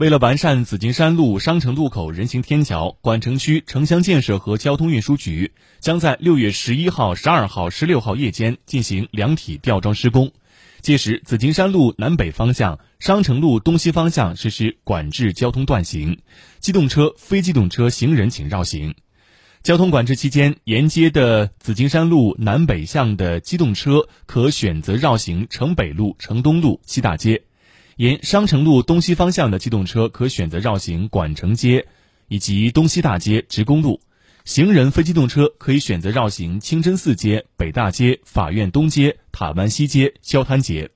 为了完善紫金山路商城路口人行天桥，管城区城乡建设和交通运输局将在六月十一号、十二号、十六号夜间进行量体吊装施工。届时，紫金山路南北方向、商城路东西方向实施管制交通断行，机动车、非机动车、行人请绕行。交通管制期间，沿街的紫金山路南北向的机动车可选择绕行城北路、城东路、西大街。沿商城路东西方向的机动车可选择绕行管城街以及东西大街、职工路；行人非机动车可以选择绕行清真寺街、北大街、法院东街、塔湾西街、消滩街。